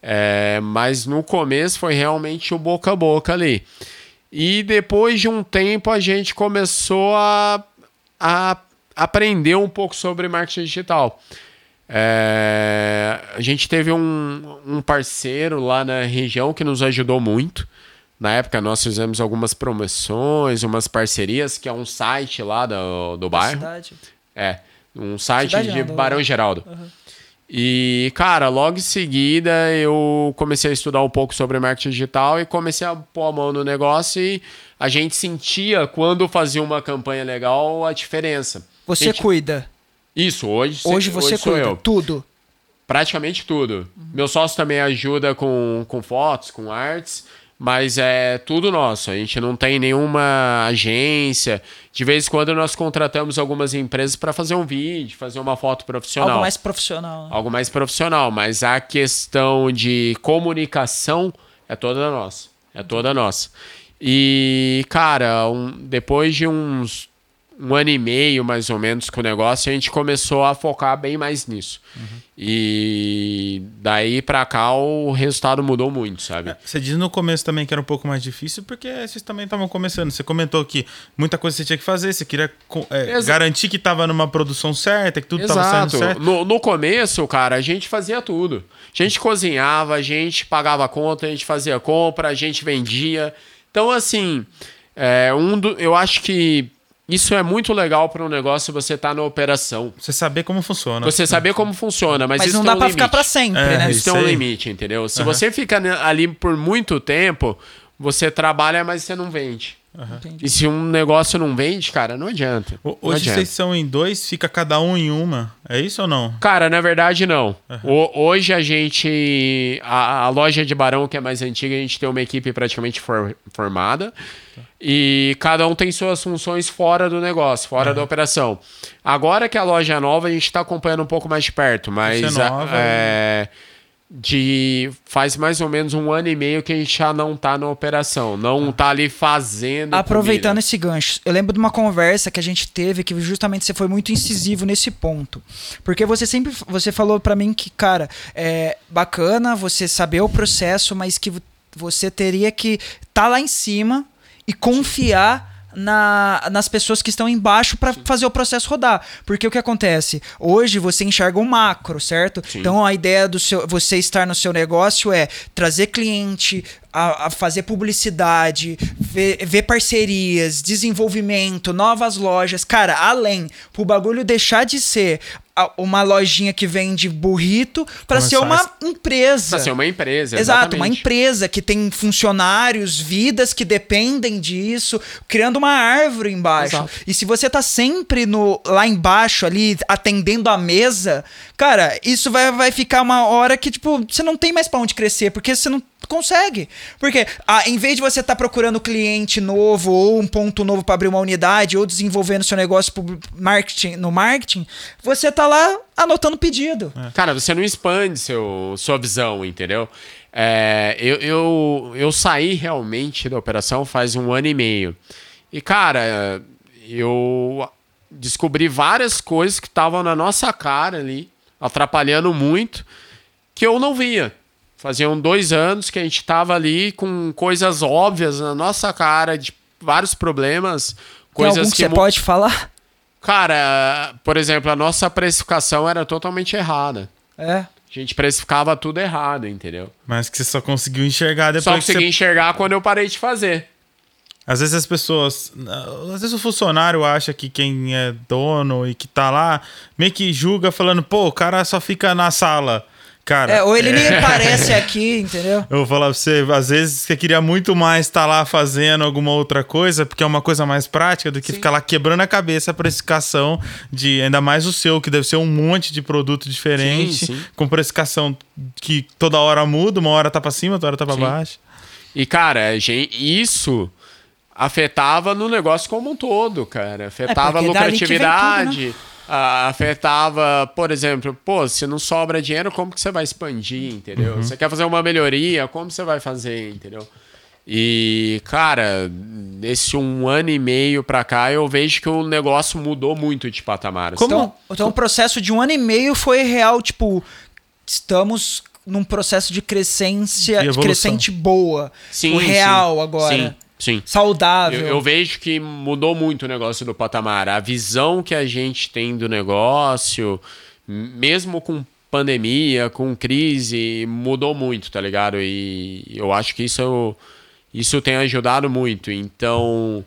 É, mas no começo foi realmente o boca a boca ali. E depois de um tempo a gente começou a, a aprender um pouco sobre marketing digital. É, a gente teve um, um parceiro lá na região que nos ajudou muito. Na época nós fizemos algumas promoções, umas parcerias, que é um site lá do, do bairro. Cidade. É, um site cidade de não, Barão Geraldo. Uhum. E, cara, logo em seguida eu comecei a estudar um pouco sobre marketing digital e comecei a pôr a mão no negócio e a gente sentia, quando fazia uma campanha legal, a diferença. Você gente... cuida. Isso, hoje Hoje você hoje cuida, eu. tudo. Praticamente tudo. Uhum. Meu sócio também ajuda com, com fotos, com artes. Mas é tudo nosso. A gente não tem nenhuma agência. De vez em quando nós contratamos algumas empresas para fazer um vídeo, fazer uma foto profissional. Algo mais profissional. Né? Algo mais profissional. Mas a questão de comunicação é toda nossa. É toda nossa. E, cara, um, depois de uns, um ano e meio mais ou menos com o negócio, a gente começou a focar bem mais nisso. E daí pra cá o resultado mudou muito, sabe? Você diz no começo também que era um pouco mais difícil, porque vocês também estavam começando. Você comentou que muita coisa você tinha que fazer, você queria é, garantir que estava numa produção certa, que tudo estava saindo certo. No, no começo, cara, a gente fazia tudo. A gente cozinhava, a gente pagava conta, a gente fazia compra, a gente vendia. Então, assim, é, um do, eu acho que isso é muito legal para um negócio você estar na operação. Você saber como funciona. Você saber como funciona, mas, Mas isso não dá um pra limite. ficar pra sempre, É, né? Isso Isso tem um aí. limite, entendeu? Se você fica ali por muito tempo, você trabalha, mas você não vende. Entendi. E se um negócio não vende, cara, não adianta. O- Não Hoje adianta. vocês são em dois, fica cada um em uma. É isso ou não? Cara, na verdade, não. O- hoje a gente. A, a loja de Barão, que é mais antiga, a gente tem uma equipe praticamente for- formada. E cada um tem suas funções fora do negócio, fora da operação. Agora que a loja é nova, a gente está acompanhando um pouco mais de perto, mas. Isso é nova, a- é, de faz mais ou menos um ano e meio que a gente já não tá na operação, não tá ali fazendo. Aproveitando comida. esse gancho, eu lembro de uma conversa que a gente teve que justamente você foi muito incisivo nesse ponto. Porque você sempre você falou pra mim que, cara, é bacana você saber o processo, mas que vo- você teria que estar lá em cima e confiar na- nas pessoas que estão embaixo pra fazer o processo rodar. Porque o que acontece? Hoje você enxerga o macro, certo? Então a ideia do seu você estar no seu negócio é trazer cliente, a, a fazer publicidade, ver, ver parcerias, desenvolvimento, novas lojas. Cara, além, pro bagulho deixar de ser uma lojinha que vende burrito pra ser uma empresa. Pra ser uma empresa. Exato, uma exatamente. empresa que tem funcionários, vidas que dependem disso, criando uma árvore embaixo. Exato. E se você tá sempre no lá embaixo ali atendendo a mesa, cara, isso vai, vai ficar uma hora que tipo, você não tem mais pra onde crescer, porque você não consegue. Porque ah, em vez de você estar procurando cliente novo ou um ponto novo para abrir uma unidade ou desenvolvendo seu negócio marketing, no marketing, você tá lá anotando pedido. Cara, você não expande seu, sua visão, entendeu? É, eu, eu, eu saí realmente da operação faz um ano e meio. E, cara, eu descobri várias coisas que estavam na nossa cara ali, atrapalhando muito, que eu não via. Faziam dois anos que a gente estava ali com coisas óbvias na nossa cara, de vários problemas, Tem coisas algum que, que você mu- pode falar? Cara, por exemplo, a nossa precificação era totalmente errada. É. A gente precificava tudo errado, entendeu? Mas que você só conseguiu enxergar depois Só que consegui você... enxergar quando eu parei de fazer. Às vezes as pessoas... Às vezes o funcionário acha que quem é dono e que tá lá meio que julga falando, pô, o cara só fica na sala. Cara... É, ou ele nem aparece aqui, entendeu? Eu vou falar pra você, às vezes você queria muito mais estar lá fazendo alguma outra coisa, porque é uma coisa mais prática do que ficar lá quebrando a cabeça a precificação de ainda mais o seu, que deve ser um monte de produto diferente, Sim, sim. com precificação que toda hora muda, uma hora tá pra cima, outra hora tá pra Sim. baixo. E, cara, gen- isso afetava no negócio como um todo, cara. Afetava a que vem lucratividade. Afetava, por exemplo, pô, se não sobra dinheiro, como que você vai expandir, entendeu? Você quer fazer uma melhoria, como você vai fazer, entendeu? E, cara, nesse um ano e meio pra cá, eu vejo que o negócio mudou muito de patamar. assim. Então, então o processo de um ano e meio foi real, tipo, estamos num processo de crescência, De crescente boa. Sim, o real sim. agora. Sim, sim. Saudável. Eu, eu vejo que mudou muito o negócio do patamar. A visão que a gente tem do negócio, mesmo com pandemia, com crise, mudou muito, tá ligado? E eu acho que isso, isso tem ajudado muito. Então,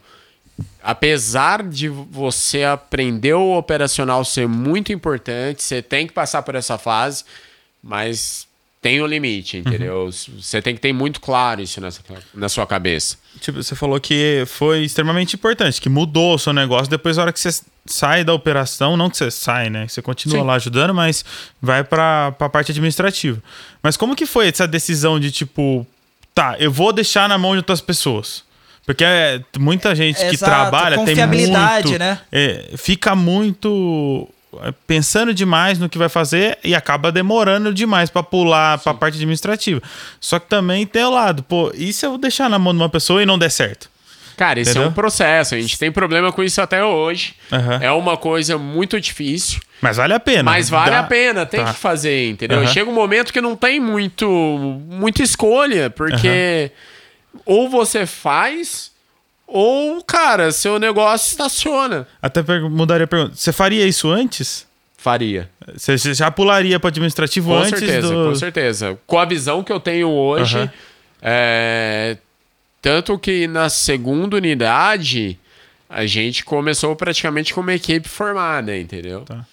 apesar de você aprender o operacional ser muito importante, você tem que passar por essa fase, mas tem um limite, entendeu? Você tem que ter muito claro isso nessa, na sua cabeça. Tipo, você falou que foi extremamente importante, que mudou o seu negócio depois da hora que você sai da operação, não que você sai, né? Você continua Sim. lá ajudando, mas vai pra, pra parte administrativa. Mas como que foi essa decisão de tipo, tá, eu vou deixar na mão de outras pessoas? Porque é, muita gente que Exato, trabalha tem confiabilidade, muito, né? é, fica muito pensando demais no que vai fazer e acaba demorando demais pra pular pra parte administrativa. Só que também tem o lado, pô, e se eu deixar na mão de uma pessoa e não der certo? Cara, isso é Entendeu? um processo. A gente tem problema com isso até hoje. Aham. É uma coisa muito difícil. Mas vale a pena. Mas vale Dá- a pena, tem Tá. que fazer, entendeu? Aham. Chega um momento que não tem muito, muita escolha, porque ou você faz, ou, cara, seu negócio estaciona. Até mudaria a pergunta. Você faria isso antes? Faria. Você já pularia para administrativo Com antes certeza, do. com certeza. Com a visão que eu tenho hoje, Aham. é, tanto que na segunda unidade a gente começou praticamente com uma equipe formada, entendeu? Tá.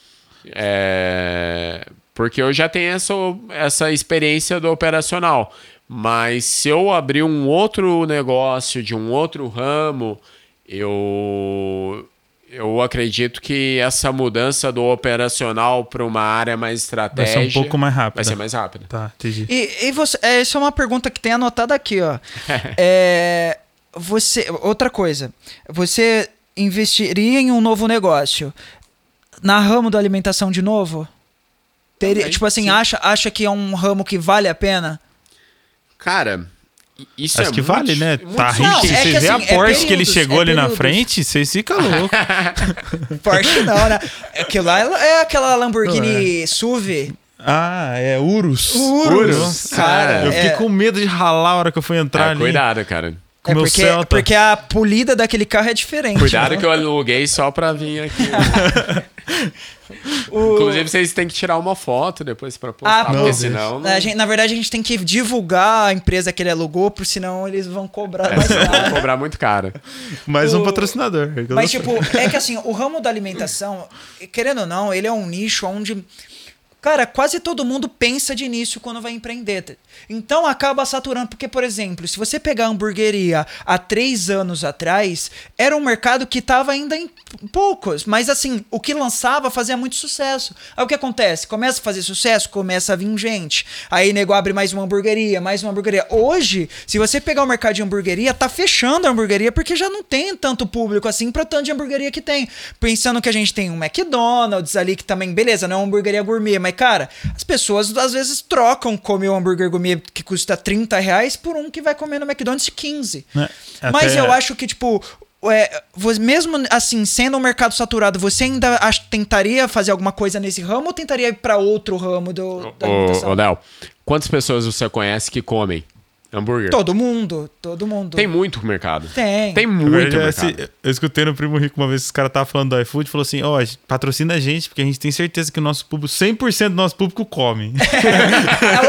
É, porque eu já tenho essa, essa experiência do operacional. Mas se eu abrir um outro negócio de um outro ramo, eu, eu acredito que essa mudança do operacional para uma área mais Vai estratégica ser um pouco mais rápido. vai ser mais rápida. Tá, entendi. E, e você, é, essa é uma pergunta que tem anotada aqui, ó. [LAUGHS] é, você, outra coisa, você investiria em um novo negócio na ramo da alimentação de novo? Teria, Também, tipo assim, sim. acha, acha que é um ramo que vale a pena? Cara, isso Acho é que muito- vale, né? muito Tá rico. é Você que vê a assim, é Porsche que ele períodos, chegou é ali na frente, você fica louco. [LAUGHS] Porsche não, né? Aquilo lá é aquela Lamborghini SUV. ah, é Urus. Urus, Nossa, cara. Eu fiquei é- com medo de ralar a hora que eu fui entrar É, ali. cuidado, cara. Com É meu porque, Celta. porque a polida daquele carro é diferente. Cuidado né? que eu aluguei só pra vir aqui. [LAUGHS] O- Inclusive, vocês têm que tirar uma foto depois pra postar, Ah, porque não. senão... não- A gente- na verdade, a gente tem que divulgar a empresa que ele alugou, porque senão eles vão cobrar É, mais caro. vão cobrar muito caro. Mais um O- patrocinador. Mas, tipo, é que assim, o ramo da alimentação, querendo ou não, ele é um nicho onde. Cara, quase todo mundo pensa de início quando vai empreender. Então acaba saturando. Porque, por exemplo, se você pegar a hamburgueria há três anos atrás, era um mercado que estava ainda em poucos. Mas assim, o que lançava fazia muito sucesso. Aí o que acontece? Começa a fazer sucesso, começa a vir gente. Aí nego abre mais uma hamburgueria, mais uma hamburgueria. Hoje, se você pegar o mercado de hamburgueria, tá fechando a hamburgueria porque já não tem tanto público assim pra tanto de hamburgueria que tem. Pensando que a gente tem um McDonald's ali que também, beleza, não é uma hamburgueria gourmet, mas cara, as pessoas às vezes trocam comer um hambúrguer gourmet que custa 30 reais por um que vai comer no McDonald's de 15. Né? Mas eu acho que, tipo, é, mesmo assim, sendo um mercado saturado, você ainda ach- tentaria fazer alguma coisa nesse ramo ou tentaria ir pra outro ramo do, da alimentação? Ô, ô, Léo, quantas pessoas você conhece que comem hambúrguer? Todo mundo, todo mundo. Tem muito mercado. Tem. Tem muito verdade, mercado. assim, eu escutei no Primo Rico uma vez, os caras estavam falando do iFood, falou assim, ó, patrocina a gente, porque a gente tem certeza que o nosso público, 100% do nosso público come. [LAUGHS]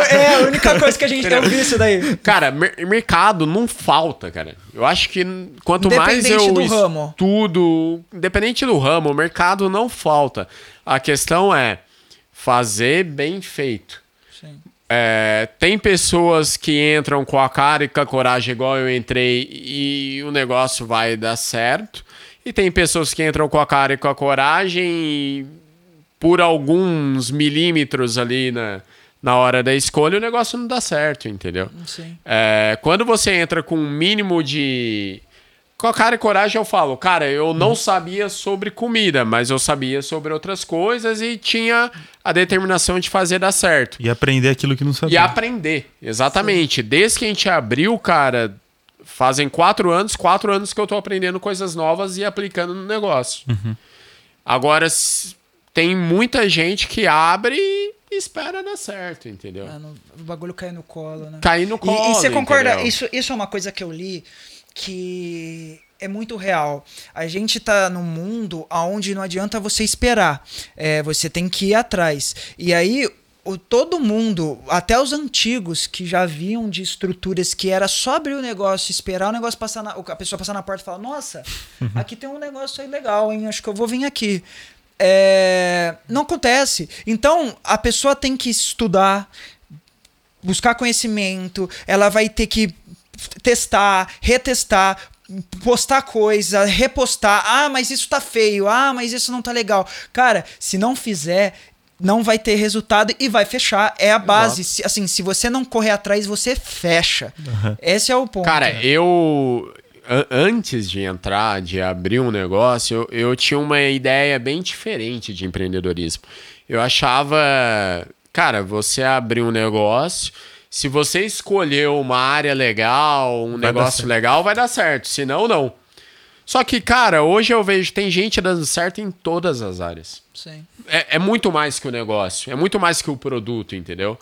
É, é a única coisa que a gente tem ouvido isso daí. Cara, mer- mercado não falta, cara. Eu acho que quanto mais eu do ramo. estudo, independente do ramo, o mercado não falta. A questão é fazer bem feito. É, tem pessoas que entram com a cara e com a coragem igual eu entrei e o negócio vai dar certo. E tem pessoas que entram com a cara e com a coragem e por alguns milímetros ali na, na hora da escolha o negócio não dá certo, entendeu? É, quando você entra com um mínimo de. Com a cara e coragem, eu falo, cara, eu não sabia sobre comida, mas eu sabia sobre outras coisas e tinha a determinação de fazer dar certo. E aprender aquilo que não E sabia. aprender, exatamente. Desde que a gente abriu, cara, fazem quatro anos, quatro anos que eu tô aprendendo coisas novas e aplicando no negócio. Agora, s- tem muita gente que abre e espera dar certo, entendeu? Ah, no- o bagulho cai no colo, né? Cair no E- colo. E, você concorda? Isso, isso é uma coisa que eu li que é muito real. A gente tá num mundo onde não adianta você esperar. É, você tem que ir atrás. E aí. O, todo mundo, até os antigos que já viam de estruturas que era só abrir o negócio, esperar o negócio passar na, a pessoa passar na porta e falar: Nossa, aqui tem um negócio aí legal, hein? Acho que eu vou vir aqui. É, não acontece. Então a pessoa tem que estudar, buscar conhecimento, ela vai ter que testar, retestar, postar coisa, repostar. Ah, mas isso tá feio. Ah, mas isso não tá legal. Cara, se não fizer, não vai ter resultado e vai fechar. É a base. Se- assim, se você não correr atrás, você fecha. Esse é o ponto. Cara, eu. an- Antes de entrar, de abrir um negócio, eu, eu tinha uma ideia bem diferente de empreendedorismo. Eu achava. Cara, você abrir um negócio. Se você escolher uma área legal, um dar negócio legal, vai dar certo. Se não, não. Só que, cara, hoje eu vejo tem gente dando certo em todas as áreas. Sim. É, é muito mais que o negócio, é muito mais que o produto, entendeu?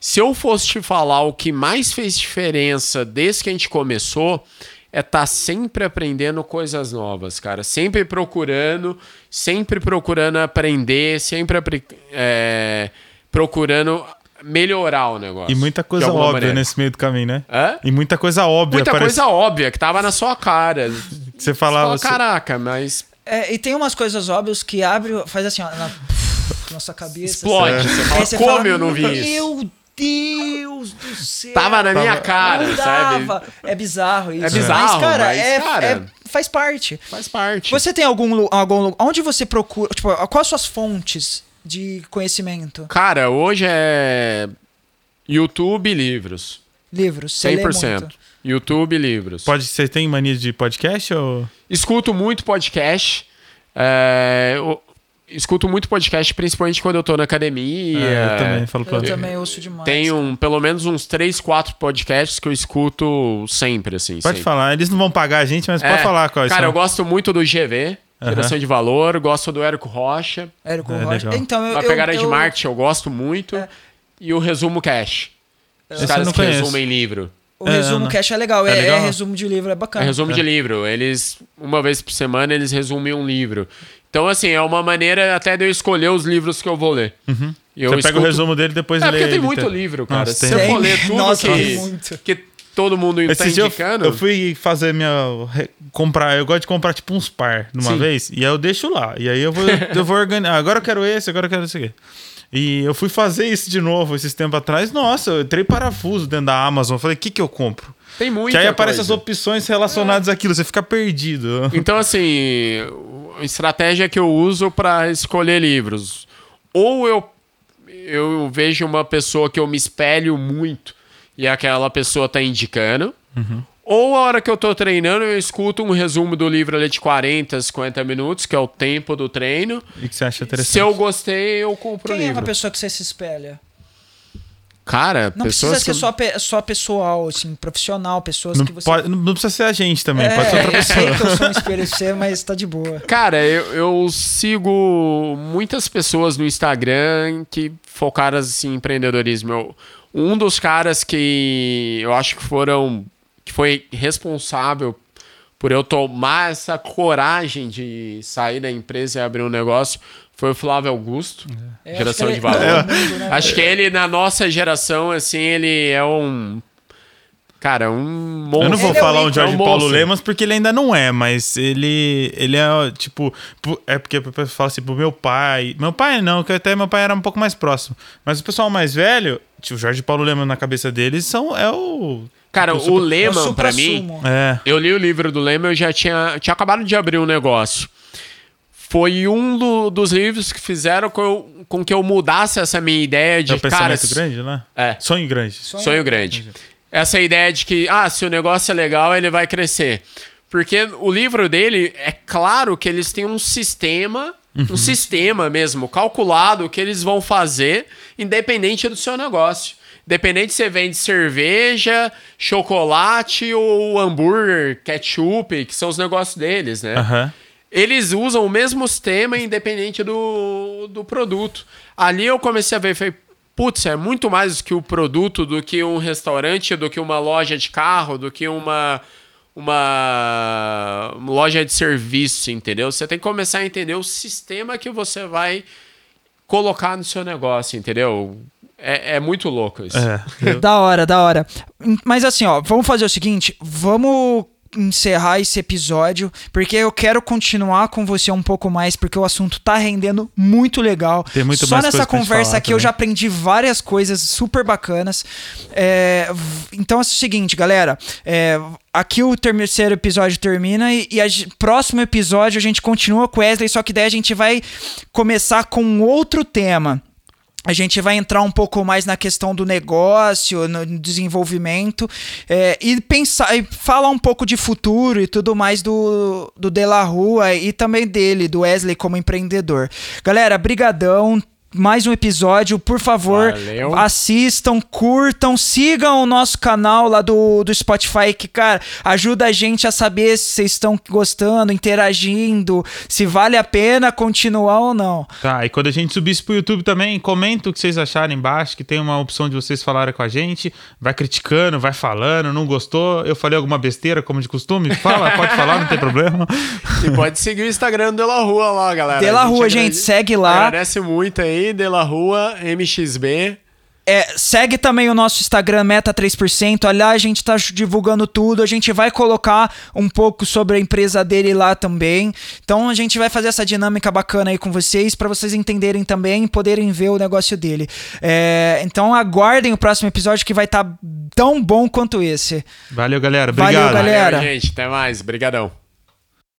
Se eu fosse te falar o que mais fez diferença desde que a gente começou, é estar tá sempre aprendendo coisas novas, cara. Sempre procurando, sempre procurando aprender, sempre é, procurando melhorar o negócio. E muita coisa óbvia maneira. nesse meio do caminho, né? Hã? E muita coisa óbvia. Muita parece... coisa óbvia que tava na sua cara. Você falava. Você fala, Caraca, mas. É, e tem umas coisas óbvias que abre, faz assim, ó, na [LAUGHS] nossa cabeça. Explode. Assim. Você fala, você como fala, eu não vi isso? Meu Deus do céu. Tava na minha cara, não sabe? É bizarro isso. É bizarro, mas, cara, mas, é, cara, é, faz parte. Faz parte. Você tem algum, algum onde você procura, tipo, quais suas fontes de conhecimento? Cara, hoje é YouTube e livros. Livros, você 100%. YouTube e livros. Pode, você tem mania de podcast ou Escuto muito podcast. É, escuto muito podcast, principalmente quando eu tô na academia. É, eu também falo pra Eu também ouço demais. Tem um, pelo menos uns 3, 4 podcasts que eu escuto sempre, assim. Pode sempre. falar, eles não vão pagar a gente, mas é, pode falar quais Cara, são. eu gosto muito do GV, Geração de Valor, gosto do Érico Rocha. Érico é, Rocha. Legal. Então, eu, a pegada eu, de marketing eu gosto muito. É. E o Resumo Cash. Os caras que resumem livro. O é, resumo não. cash é legal. É, é, legal. é, resumo de livro, é bacana. É resumo de livro. Eles, uma vez por semana, eles resumem um livro. Então, assim, é uma maneira até de eu escolher os livros que eu vou ler. Uhum. Você escuto... pega o resumo dele depois é, lê. É porque tem muito tá... livro, cara. Nossa, Se você for ler [LAUGHS] tudo Nossa, que, que todo mundo está indicando... Eu, eu, fui fazer minha... Comprar... Eu gosto de comprar, tipo, uns par de uma Sim. vez. E aí eu deixo lá. E aí eu vou, eu vou organizar. Agora eu quero esse, agora eu quero esse aqui. E eu fui fazer isso de novo esses tempos atrás. Nossa, eu entrei parafuso dentro da Amazon. Falei, o que, que eu compro? Tem muito. Que aí aparecem as opções relacionadas é. àquilo, você fica perdido. Então, assim, estratégia que eu uso para escolher livros. Ou eu, eu vejo uma pessoa que eu me espelho muito e aquela pessoa tá indicando. Uhum. Ou a hora que eu tô treinando, eu escuto um resumo do livro ali de 40, 50 minutos, que é o tempo do treino. E que você acha interessante. Se eu gostei, eu compro Quem o livro. Quem é a pessoa que você se espelha? Cara, não precisa ser que... só, pe só pessoal, assim, profissional, pessoas não que você. Pode, não precisa ser a gente também, é, pode ser outra pessoa. Eu sei que eu sou um espelho [LAUGHS] seu, mas tá de boa. Cara, eu, eu sigo muitas pessoas no Instagram que focaram assim, em empreendedorismo. Eu, um dos caras que eu acho que foram. que foi responsável por eu tomar essa coragem de sair da empresa e abrir um negócio foi o Flávio Augusto, é. geração de valor. É. Acho que ele, na nossa geração, assim, ele é um. Cara, um monstro. Eu não vou ele falar é um Jorge é um Paulo Lemos porque ele ainda não é, mas ele ele é tipo. É porque o pessoal fala assim, pro meu pai. Meu pai não, que até meu pai era um pouco mais próximo. Mas o pessoal mais velho, tipo, o Jorge Paulo Lemos na cabeça deles são, é o. Cara, o, o Lehman, pra mim. É. Eu li o livro do Lehman, eu já tinha, tinha acabado de abrir um negócio foi um do, dos livros que fizeram com, eu, com, que eu mudasse essa minha ideia de. É um pensamento cara, grande, né? É. Sonho grande. Sonho, Sonho grande. grande. Essa ideia de que, ah, se o negócio é legal, ele vai crescer. Porque o livro dele, é claro que eles têm um sistema, uhum. um sistema mesmo, calculado, que eles vão fazer, independente do seu negócio. Independente se você vende cerveja, chocolate ou hambúrguer, ketchup, que são os negócios deles, né? Uhum eles usam o mesmo sistema independente do, do produto. Ali eu comecei a ver, falei, putz, é muito mais que o produto, do que um restaurante, do que uma loja de carro, do que uma, uma loja de serviço, entendeu? Você tem que começar a entender o sistema que você vai colocar no seu negócio, entendeu? É, é muito louco isso. É. [LAUGHS] da hora, da hora. Mas assim, ó, vamos fazer o seguinte, vamos encerrar esse episódio, porque eu quero continuar com você um pouco mais, porque o assunto tá rendendo muito legal. Tem muito Só nessa conversa aqui também. eu já aprendi várias coisas super bacanas. É, então é o seguinte, galera. É, aqui o terceiro episódio termina e, e a, próximo episódio a gente continua com Wesley, só que daí a gente vai começar com outro tema a gente vai entrar um pouco mais na questão do negócio, no desenvolvimento é, e pensar e falar um pouco de futuro e tudo mais do, do De La Rua e também dele, do Wesley como empreendedor. Galera, brigadão. Mais um episódio. Por favor, Valeu. assistam, curtam, sigam o nosso canal lá do, do Spotify, que, cara, ajuda a gente a saber se vocês estão gostando, interagindo, se vale a pena continuar ou não. Tá, e quando a gente subir isso pro YouTube também, comenta o que vocês acharem embaixo, que tem uma opção de vocês falarem com a gente. Vai criticando, vai falando, não gostou, eu falei alguma besteira, como de costume, fala, [LAUGHS] pode falar, não tem problema. E pode seguir o Instagram do De La Rua lá, galera. De La A Rua, gente, segue lá. Agradece muito aí, De La Rua, MXB. É, segue também o nosso Instagram Meta 3%. Ali a gente tá divulgando tudo. A gente vai colocar um pouco sobre a empresa dele lá também. Então a gente vai fazer essa dinâmica bacana aí com vocês para vocês entenderem também e poderem ver o negócio dele. É, então aguardem o próximo episódio que vai estar tão bom quanto esse. Valeu, galera. Valeu, Obrigado. galera. Valeu, gente. Até mais. Obrigadão.